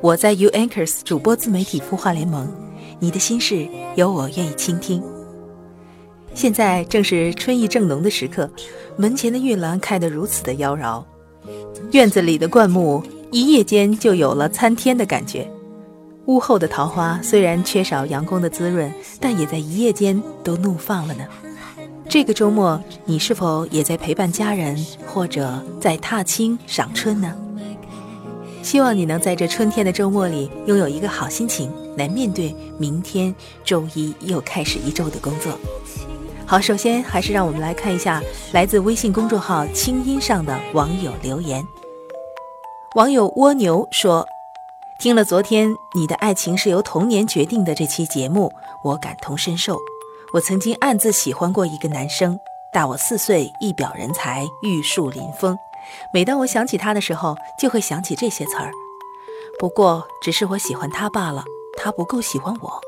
我在 U Anchors 主播自媒体孵化联盟，你的心事有我愿意倾听。现在正是春意正浓的时刻，门前的玉兰开得如此的妖娆，院子里的灌木一夜间就有了参天的感觉。屋后的桃花虽然缺少阳光的滋润，但也在一夜间都怒放了呢。这个周末，你是否也在陪伴家人，或者在踏青赏春呢？希望你能在这春天的周末里，拥有一个好心情，来面对明天周一又开始一周的工作。好，首先还是让我们来看一下来自微信公众号“清音”上的网友留言。网友蜗牛说：“听了昨天你的爱情是由童年决定的这期节目，我感同身受。我曾经暗自喜欢过一个男生，大我四岁，一表人才，玉树临风。每当我想起他的时候，就会想起这些词儿。不过，只是我喜欢他罢了，他不够喜欢我。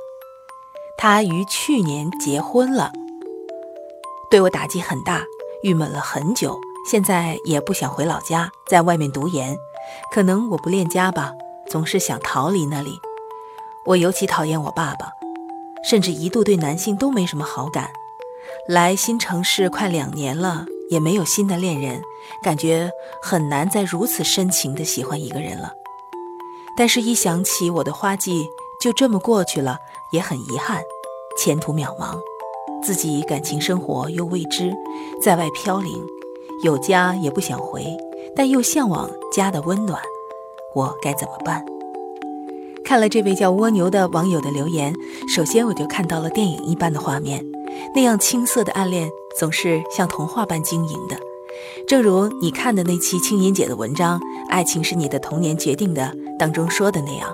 他于去年结婚了，对我打击很大，郁闷了很久。现在也不想回老家，在外面读研。可能我不恋家吧，总是想逃离那里。我尤其讨厌我爸爸，甚至一度对男性都没什么好感。来新城市快两年了，也没有新的恋人，感觉很难再如此深情地喜欢一个人了。但是，一想起我的花季就这么过去了，也很遗憾，前途渺茫，自己感情生活又未知，在外飘零，有家也不想回，但又向往家的温暖，我该怎么办？看了这位叫蜗牛的网友的留言，首先我就看到了电影一般的画面，那样青涩的暗恋总是像童话般晶莹的。正如你看的那期青音姐的文章《爱情是你的童年决定的》当中说的那样，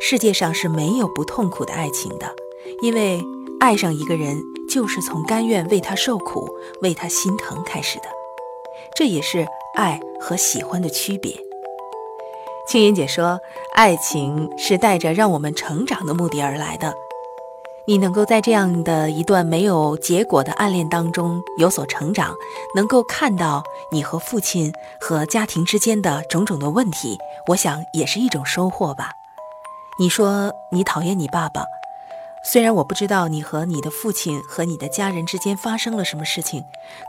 世界上是没有不痛苦的爱情的，因为爱上一个人就是从甘愿为他受苦、为他心疼开始的，这也是爱和喜欢的区别。青音姐说，爱情是带着让我们成长的目的而来的。你能够在这样的一段没有结果的暗恋当中有所成长，能够看到你和父亲和家庭之间的种种的问题，我想也是一种收获吧。你说你讨厌你爸爸，虽然我不知道你和你的父亲和你的家人之间发生了什么事情，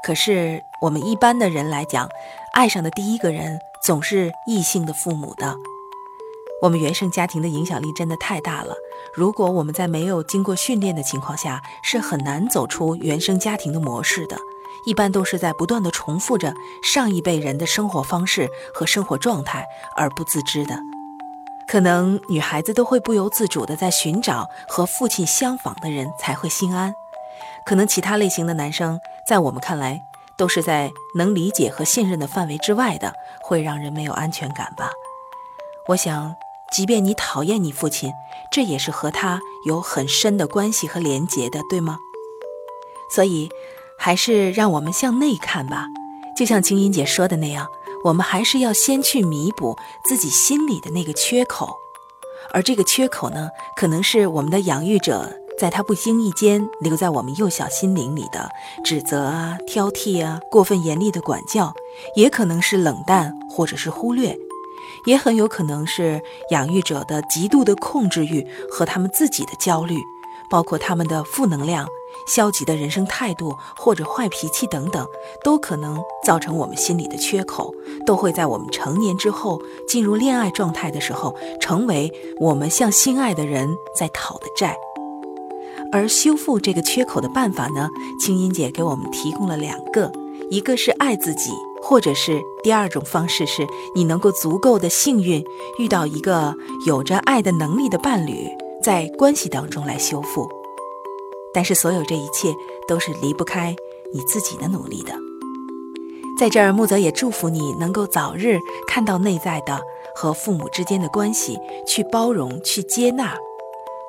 可是我们一般的人来讲，爱上的第一个人总是异性的父母的。我们原生家庭的影响力真的太大了。如果我们在没有经过训练的情况下，是很难走出原生家庭的模式的。一般都是在不断的重复着上一辈人的生活方式和生活状态而不自知的。可能女孩子都会不由自主的在寻找和父亲相仿的人才会心安。可能其他类型的男生，在我们看来，都是在能理解和信任的范围之外的，会让人没有安全感吧。我想。即便你讨厌你父亲，这也是和他有很深的关系和连结的，对吗？所以，还是让我们向内看吧。就像青音姐说的那样，我们还是要先去弥补自己心里的那个缺口。而这个缺口呢，可能是我们的养育者在他不经意间留在我们幼小心灵里的指责啊、挑剔啊、过分严厉的管教，也可能是冷淡或者是忽略。也很有可能是养育者的极度的控制欲和他们自己的焦虑，包括他们的负能量、消极的人生态度或者坏脾气等等，都可能造成我们心里的缺口，都会在我们成年之后进入恋爱状态的时候，成为我们向心爱的人在讨的债。而修复这个缺口的办法呢，清音姐给我们提供了两个，一个是爱自己。或者是第二种方式，是你能够足够的幸运遇到一个有着爱的能力的伴侣，在关系当中来修复。但是所有这一切都是离不开你自己的努力的。在这儿，木泽也祝福你能够早日看到内在的和父母之间的关系，去包容、去接纳、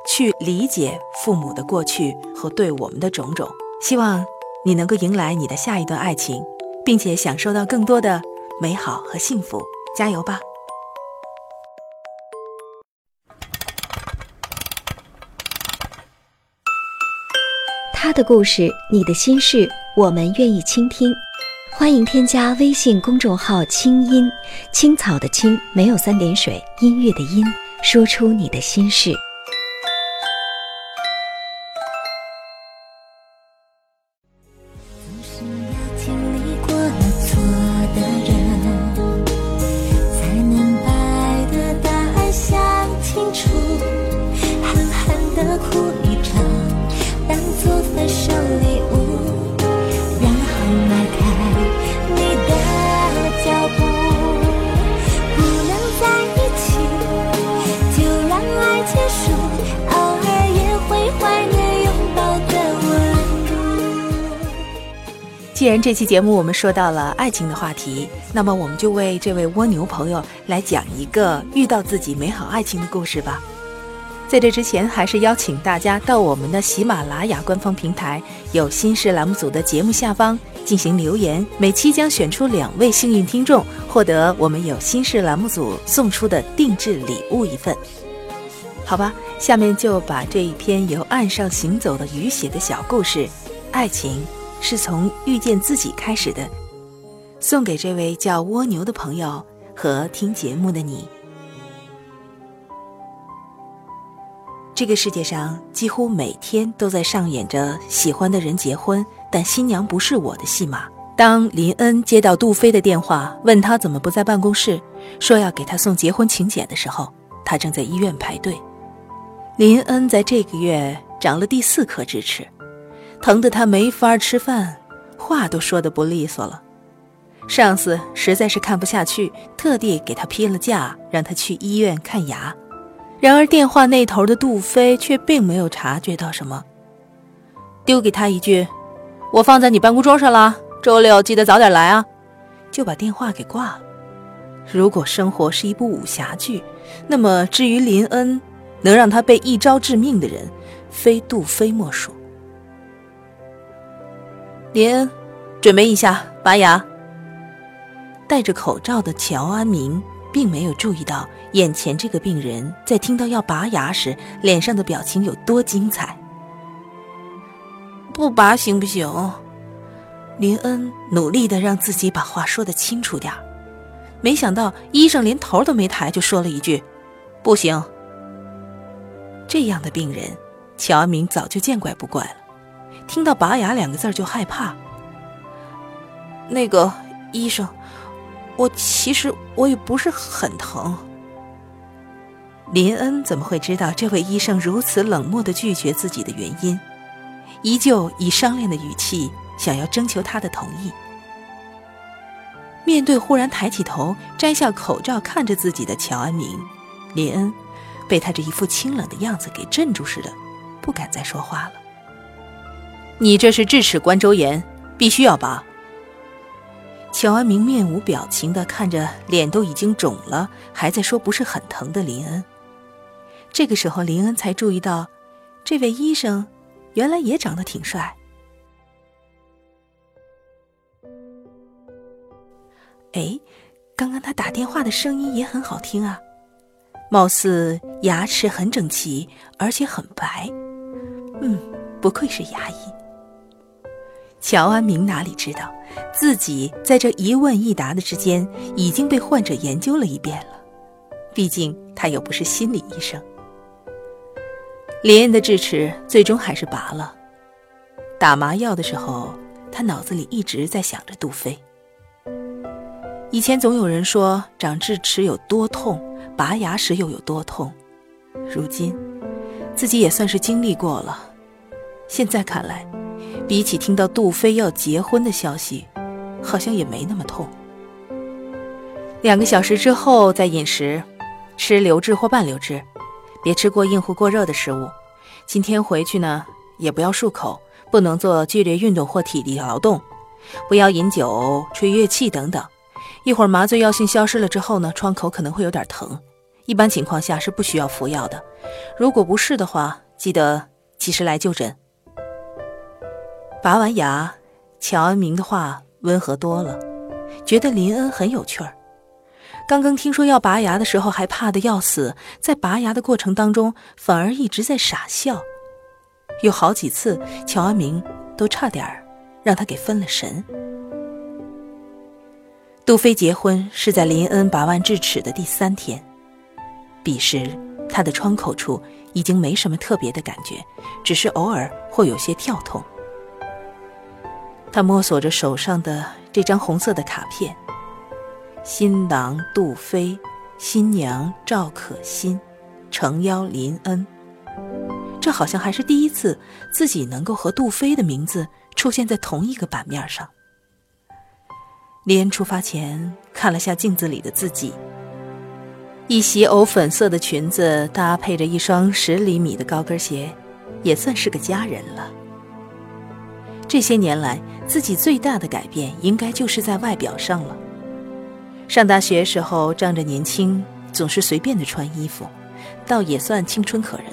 去理解父母的过去和对我们的种种。希望你能够迎来你的下一段爱情，并且享受到更多的美好和幸福。加油吧！他的故事，你的心事，我们愿意倾听。欢迎添加微信公众号“清音青草”的青没有三点水，音乐的音，说出你的心事。这期节目我们说到了爱情的话题，那么我们就为这位蜗牛朋友来讲一个遇到自己美好爱情的故事吧。在这之前，还是邀请大家到我们的喜马拉雅官方平台“有心事”栏目组的节目下方进行留言，每期将选出两位幸运听众，获得我们有心事栏目组送出的定制礼物一份。好吧，下面就把这一篇由岸上行走的雨写的小故事《爱情是从遇见自己开始的》，送给这位叫蜗牛的朋友和听节目的你。这个世界上几乎每天都在上演着喜欢的人结婚，但新娘不是我的戏码。当林恩接到杜飞的电话，问他怎么不在办公室，说要给他送结婚请柬的时候，他正在医院排队。林恩在这个月长了第四颗智齿，疼得他没法吃饭，话都说得不利索了。上司实在是看不下去，特地给他批了假，让他去医院看牙。然而电话那头的杜飞却并没有察觉到什么，丢给他一句：“我放在你办公桌上了，周六记得早点来啊。”就把电话给挂了。如果生活是一部武侠剧，那么至于林恩，能让他被一招致命的人，非杜飞莫属。林恩，准备一下拔牙。戴着口罩的乔安明并没有注意到眼前这个病人在听到要拔牙时脸上的表情有多精彩。不拔行不行？林恩努力的让自己把话说的清楚点儿，没想到医生连头都没抬就说了一句：“不行。”这样的病人，乔安明早就见怪不怪了，听到“拔牙”两个字就害怕。那个医生。我其实我也不是很疼。林恩怎么会知道这位医生如此冷漠的拒绝自己的原因？依旧以商量的语气想要征求他的同意。面对忽然抬起头、摘下口罩看着自己的乔安明，林恩被他这一副清冷的样子给镇住似的，不敢再说话了。你这是智齿冠周炎，必须要拔。乔安明面无表情的看着脸都已经肿了，还在说不是很疼的林恩。这个时候，林恩才注意到，这位医生原来也长得挺帅。哎，刚刚他打电话的声音也很好听啊，貌似牙齿很整齐，而且很白。嗯，不愧是牙医。乔安明哪里知道，自己在这一问一答的之间已经被患者研究了一遍了。毕竟他又不是心理医生。林恩的智齿最终还是拔了。打麻药的时候，他脑子里一直在想着杜飞。以前总有人说长智齿有多痛，拔牙时又有多痛，如今自己也算是经历过了。现在看来。比起听到杜飞要结婚的消息，好像也没那么痛。两个小时之后再饮食，吃流质或半流质，别吃过硬或过热的食物。今天回去呢，也不要漱口，不能做剧烈运动或体力劳动，不要饮酒、吹乐器等等。一会儿麻醉药性消失了之后呢，创口可能会有点疼，一般情况下是不需要服药的。如果不是的话，记得及时来就诊。拔完牙，乔安明的话温和多了，觉得林恩很有趣儿。刚刚听说要拔牙的时候还怕得要死，在拔牙的过程当中反而一直在傻笑，有好几次乔安明都差点儿让他给分了神。杜飞结婚是在林恩拔完智齿的第三天，彼时他的窗口处已经没什么特别的感觉，只是偶尔会有些跳痛。他摸索着手上的这张红色的卡片。新郎杜飞，新娘赵可欣，诚邀林恩。这好像还是第一次自己能够和杜飞的名字出现在同一个版面上。林恩出发前看了下镜子里的自己，一袭藕粉色的裙子搭配着一双十厘米的高跟鞋，也算是个佳人了。这些年来，自己最大的改变应该就是在外表上了。上大学时候仗着年轻，总是随便的穿衣服，倒也算青春可人。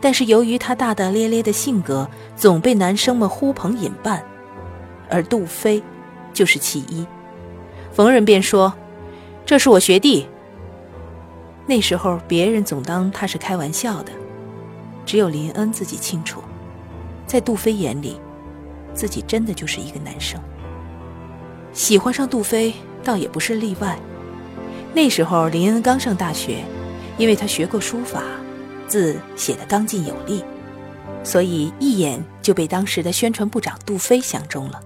但是由于他大大咧咧的性格，总被男生们呼朋引伴，而杜飞就是其一。逢人便说：“这是我学弟。”那时候别人总当他是开玩笑的，只有林恩自己清楚，在杜飞眼里，自己真的就是一个男生。喜欢上杜飞。倒也不是例外。那时候林恩刚上大学，因为他学过书法，字写得刚劲有力，所以一眼就被当时的宣传部长杜飞相中了。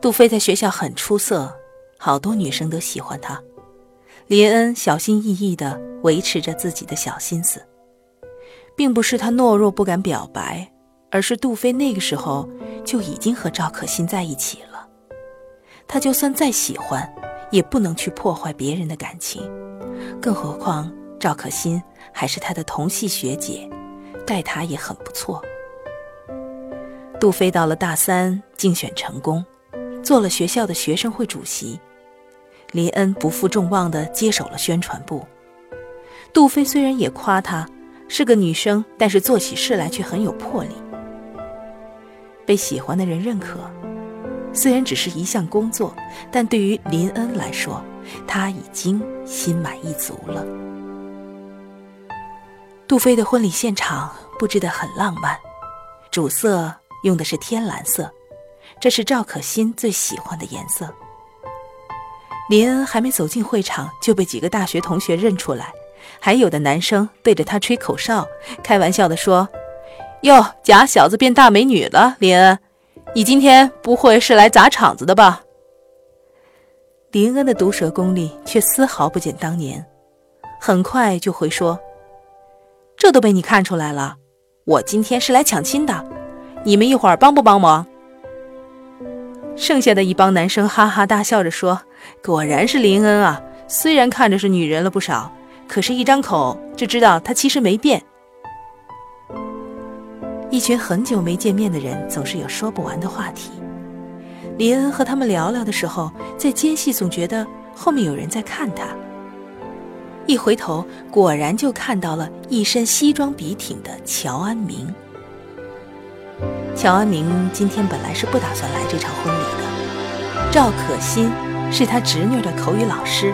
杜飞在学校很出色，好多女生都喜欢他。林恩小心翼翼地维持着自己的小心思，并不是他懦弱不敢表白，而是杜飞那个时候就已经和赵可欣在一起了。他就算再喜欢，也不能去破坏别人的感情，更何况赵可欣还是他的同系学姐，待他也很不错。杜飞到了大三，竞选成功，做了学校的学生会主席。林恩不负众望地接手了宣传部。杜飞虽然也夸她是个女生，但是做起事来却很有魄力，被喜欢的人认可。虽然只是一项工作，但对于林恩来说，他已经心满意足了。杜飞的婚礼现场布置得很浪漫，主色用的是天蓝色，这是赵可欣最喜欢的颜色。林恩还没走进会场，就被几个大学同学认出来，还有的男生对着他吹口哨，开玩笑地说：“哟，假小子变大美女了，林恩。”你今天不会是来砸场子的吧？林恩的毒舌功力却丝毫不减当年，很快就回说：“这都被你看出来了，我今天是来抢亲的，你们一会儿帮不帮忙？”剩下的一帮男生哈哈大笑着说：“果然是林恩啊，虽然看着是女人了不少，可是一张口就知道她其实没变。”一群很久没见面的人，总是有说不完的话题。李恩和他们聊聊的时候，在间隙总觉得后面有人在看他。一回头，果然就看到了一身西装笔挺的乔安明。乔安明今天本来是不打算来这场婚礼的，赵可欣是他侄女的口语老师。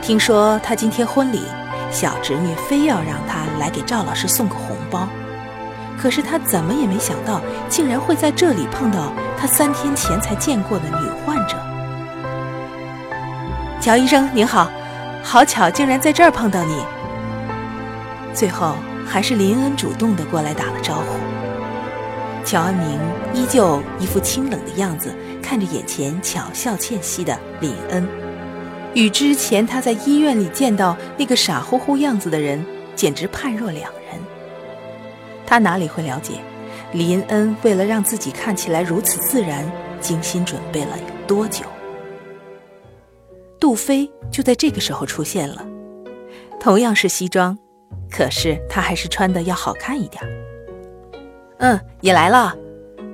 听说他今天婚礼，小侄女非要让他来给赵老师送个红包。可是他怎么也没想到，竟然会在这里碰到他三天前才见过的女患者。乔医生您好，好巧，竟然在这儿碰到你。最后还是林恩主动的过来打了招呼。乔安明依旧一副清冷的样子，看着眼前巧笑倩兮的林恩，与之前他在医院里见到那个傻乎乎样子的人，简直判若两人。他哪里会了解，林恩为了让自己看起来如此自然，精心准备了有多久？杜飞就在这个时候出现了，同样是西装，可是他还是穿的要好看一点。嗯，你来了，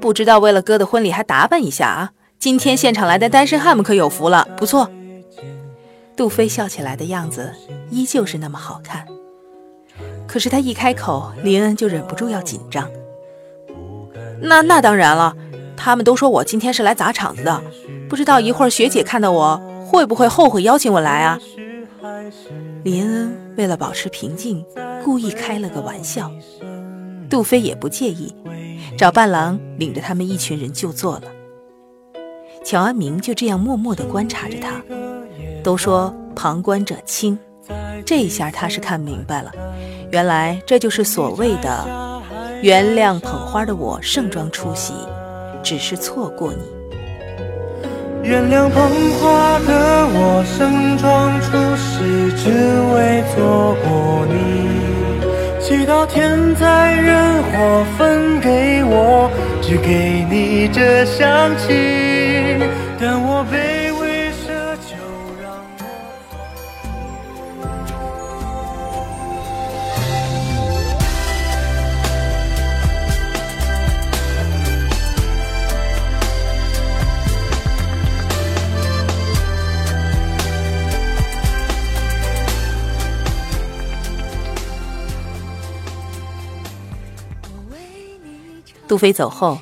不知道为了哥的婚礼还打扮一下啊？今天现场来的单身汉们可有福了，不错。杜飞笑起来的样子依旧是那么好看，可是他一开口，林恩就忍不住要紧张。那那当然了，他们都说我今天是来砸场子的，不知道一会儿学姐看到我会不会后悔邀请我来啊？林恩为了保持平静，故意开了个玩笑。杜飞也不介意，找伴郎领着他们一群人就坐了。乔安明就这样默默地观察着他。都说旁观者清，这一下他是看明白了，原来这就是所谓的原谅捧花的我盛装出席，只是错过你。原谅捧花的我盛装出席，只为错过你。祈祷天灾人祸分给我，只给你这香气。但我卑杜飞走后，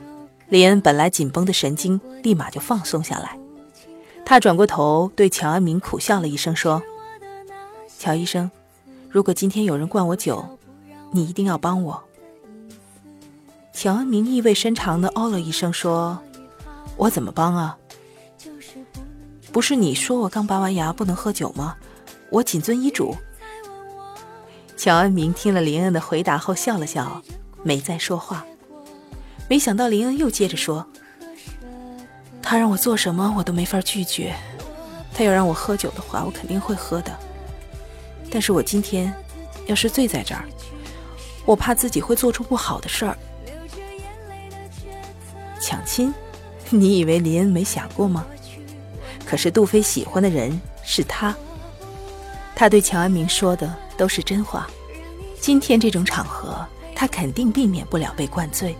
林恩本来紧绷的神经立马就放松下来。他转过头对乔安明苦笑了一声，说：“乔医生，如果今天有人灌我酒，你一定要帮我。”乔安明意味深长的哦了一声，说：“我怎么帮啊？不是你说我刚拔完牙不能喝酒吗？我谨遵医嘱。”乔安明听了林恩的回答后笑了笑，没再说话。没想到林恩又接着说：“他让我做什么我都没法拒绝，他要让我喝酒的话，我肯定会喝的。但是我今天要是醉在这儿，我怕自己会做出不好的事儿。抢亲，你以为林恩没想过吗？可是杜飞喜欢的人是他，他对乔安明说的都是真话。今天这种场合，他肯定避免不了被灌醉。”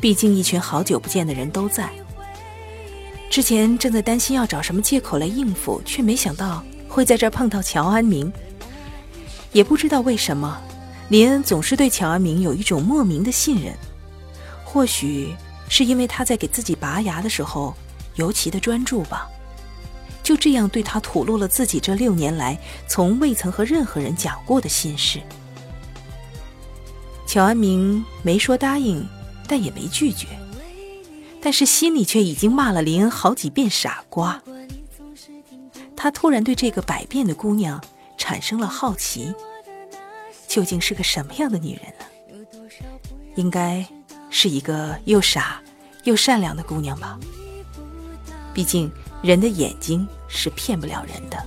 毕竟一群好久不见的人都在。之前正在担心要找什么借口来应付，却没想到会在这儿碰到乔安明。也不知道为什么，林恩总是对乔安明有一种莫名的信任。或许是因为他在给自己拔牙的时候尤其的专注吧。就这样对他吐露了自己这六年来从未曾和任何人讲过的心事。乔安明没说答应。但也没拒绝，但是心里却已经骂了林恩好几遍傻瓜。他突然对这个百变的姑娘产生了好奇，究竟是个什么样的女人呢？应该是一个又傻又善良的姑娘吧。毕竟人的眼睛是骗不了人的。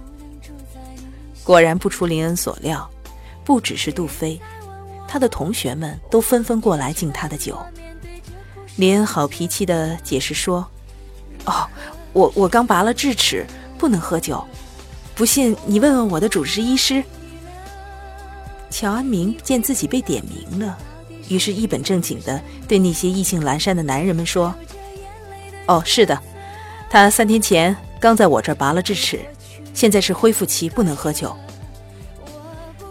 果然不出林恩所料，不只是杜飞，他的同学们都纷纷过来敬他的酒。林恩好脾气的解释说：“哦，我我刚拔了智齿，不能喝酒。不信你问问我的主治医师。”乔安明见自己被点名了，于是一本正经的对那些意兴阑珊的男人们说：“哦，是的，他三天前刚在我这儿拔了智齿，现在是恢复期，不能喝酒。”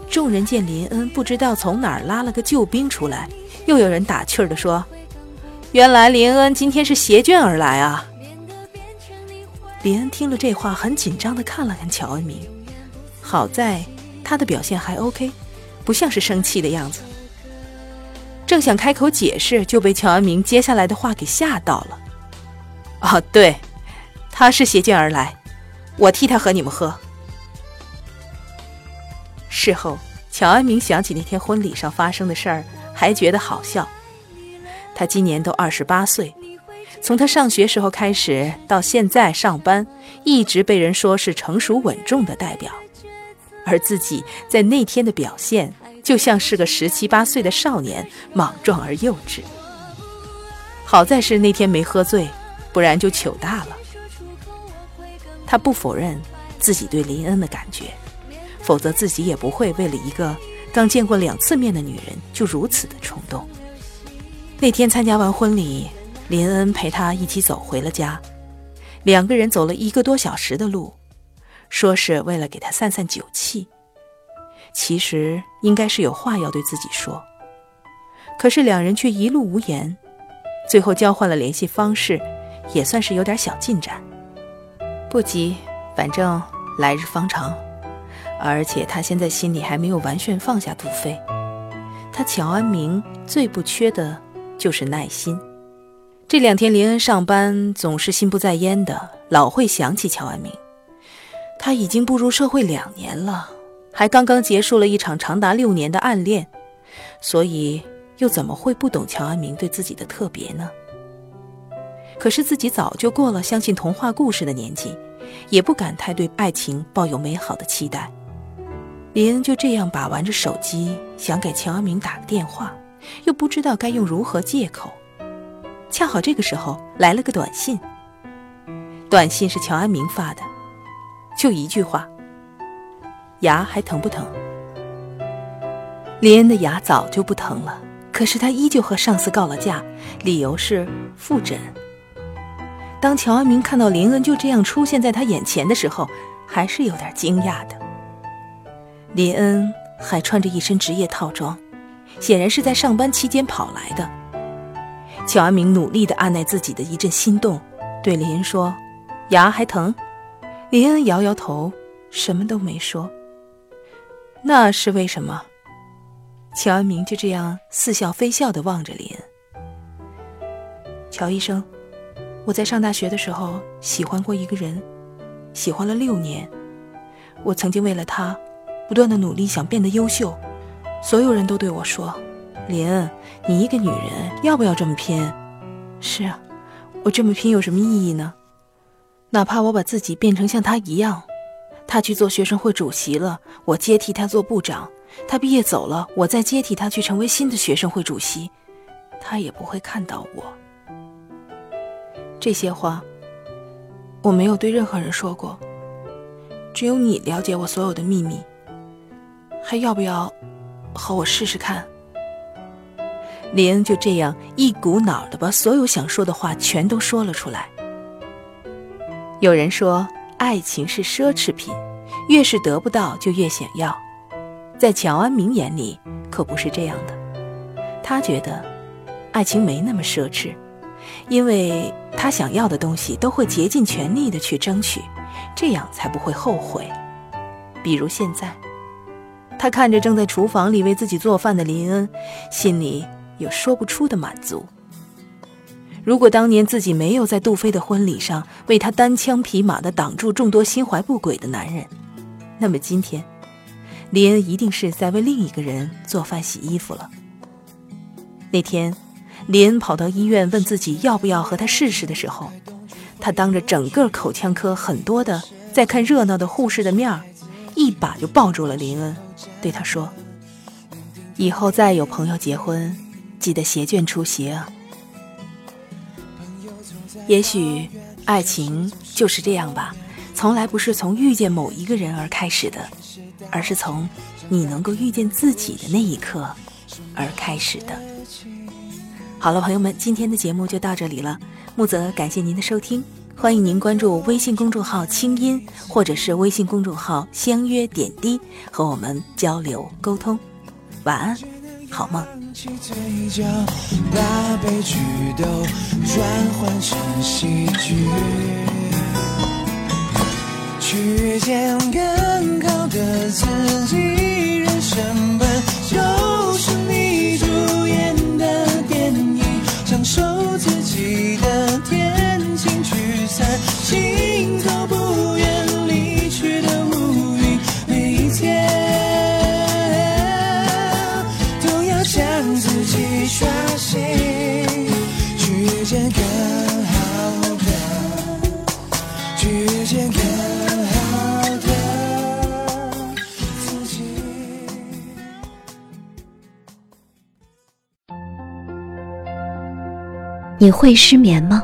众人见林恩不知道从哪儿拉了个救兵出来，又有人打趣儿的说。原来林恩今天是携眷而来啊！林恩听了这话，很紧张的看了看乔恩明，好在他的表现还 OK，不像是生气的样子。正想开口解释，就被乔恩明接下来的话给吓到了。哦，对，他是携眷而来，我替他和你们喝。事后，乔安明想起那天婚礼上发生的事儿，还觉得好笑。他今年都二十八岁，从他上学时候开始到现在上班，一直被人说是成熟稳重的代表，而自己在那天的表现就像是个十七八岁的少年，莽撞而幼稚。好在是那天没喝醉，不然就糗大了。他不否认自己对林恩的感觉，否则自己也不会为了一个刚见过两次面的女人就如此的冲动。那天参加完婚礼，林恩陪他一起走回了家，两个人走了一个多小时的路，说是为了给他散散酒气。其实应该是有话要对自己说，可是两人却一路无言，最后交换了联系方式，也算是有点小进展。不急，反正来日方长，而且他现在心里还没有完全放下杜飞。他乔安明最不缺的就是耐心。这两天林恩上班总是心不在焉的，老会想起乔安明。他已经步入社会两年了。还刚刚结束了一场长达六年的暗恋，所以又怎么会不懂乔安明对自己的特别呢？可是自己早就过了相信童话故事的年纪，也不敢太对爱情抱有美好的期待。林恩就这样把玩着手机，想给乔安明打个电话，又不知道该用如何借口。恰好这个时候来了个短信，短信是乔安明发的，就一句话。牙还疼不疼？林恩的牙早就不疼了，可是他依旧和上司告了假，理由是复诊。当乔安明看到林恩就这样出现在他眼前的时候，还是有点惊讶的。林恩还穿着一身职业套装，显然是在上班期间跑来的。乔安明努力地按耐自己的一阵心动，对林恩说：“牙还疼？”林恩摇摇头，什么都没说。那是为什么？乔安明就这样似笑非笑的望着林恩。乔医生，我在上大学的时候喜欢过一个人，喜欢了六年。我曾经为了他，不断的努力，想变得优秀。所有人都对我说：“林，你一个女人，要不要这么拼？”是啊，我这么拼有什么意义呢？哪怕我把自己变成像他一样。他去做学生会主席了，我接替他做部长。他毕业走了，我再接替他去成为新的学生会主席。他也不会看到我。这些话，我没有对任何人说过，只有你了解我所有的秘密。还要不要和我试试看？林恩就这样一股脑的把所有想说的话全都说了出来。有人说。爱情是奢侈品，越是得不到就越想要。在乔安明眼里可不是这样的，他觉得爱情没那么奢侈，因为他想要的东西都会竭尽全力的去争取，这样才不会后悔。比如现在，他看着正在厨房里为自己做饭的林恩，心里有说不出的满足。如果当年自己没有在杜飞的婚礼上为他单枪匹马的挡住众多心怀不轨的男人，那么今天，林恩一定是在为另一个人做饭洗衣服了。那天，林恩跑到医院问自己要不要和他试试的时候，他当着整个口腔科很多的在看热闹的护士的面，一把就抱住了林恩，对他说：“以后再有朋友结婚，记得携眷出席啊。”也许，爱情就是这样吧，从来不是从遇见某一个人而开始的，而是从你能够遇见自己的那一刻而开始的。好了，朋友们，今天的节目就到这里了。木泽感谢您的收听，欢迎您关注微信公众号“清音”或者是微信公众号“相约点滴”，和我们交流沟通。晚安，好梦。起嘴角，把悲剧都转换成喜剧，去遇见更好的自己。人生本就是你主演的电影，享受自己的天散，心都不愿离去的乌云，每一天。刷新，去遇见更好的，去遇见更好的自己。你会失眠吗？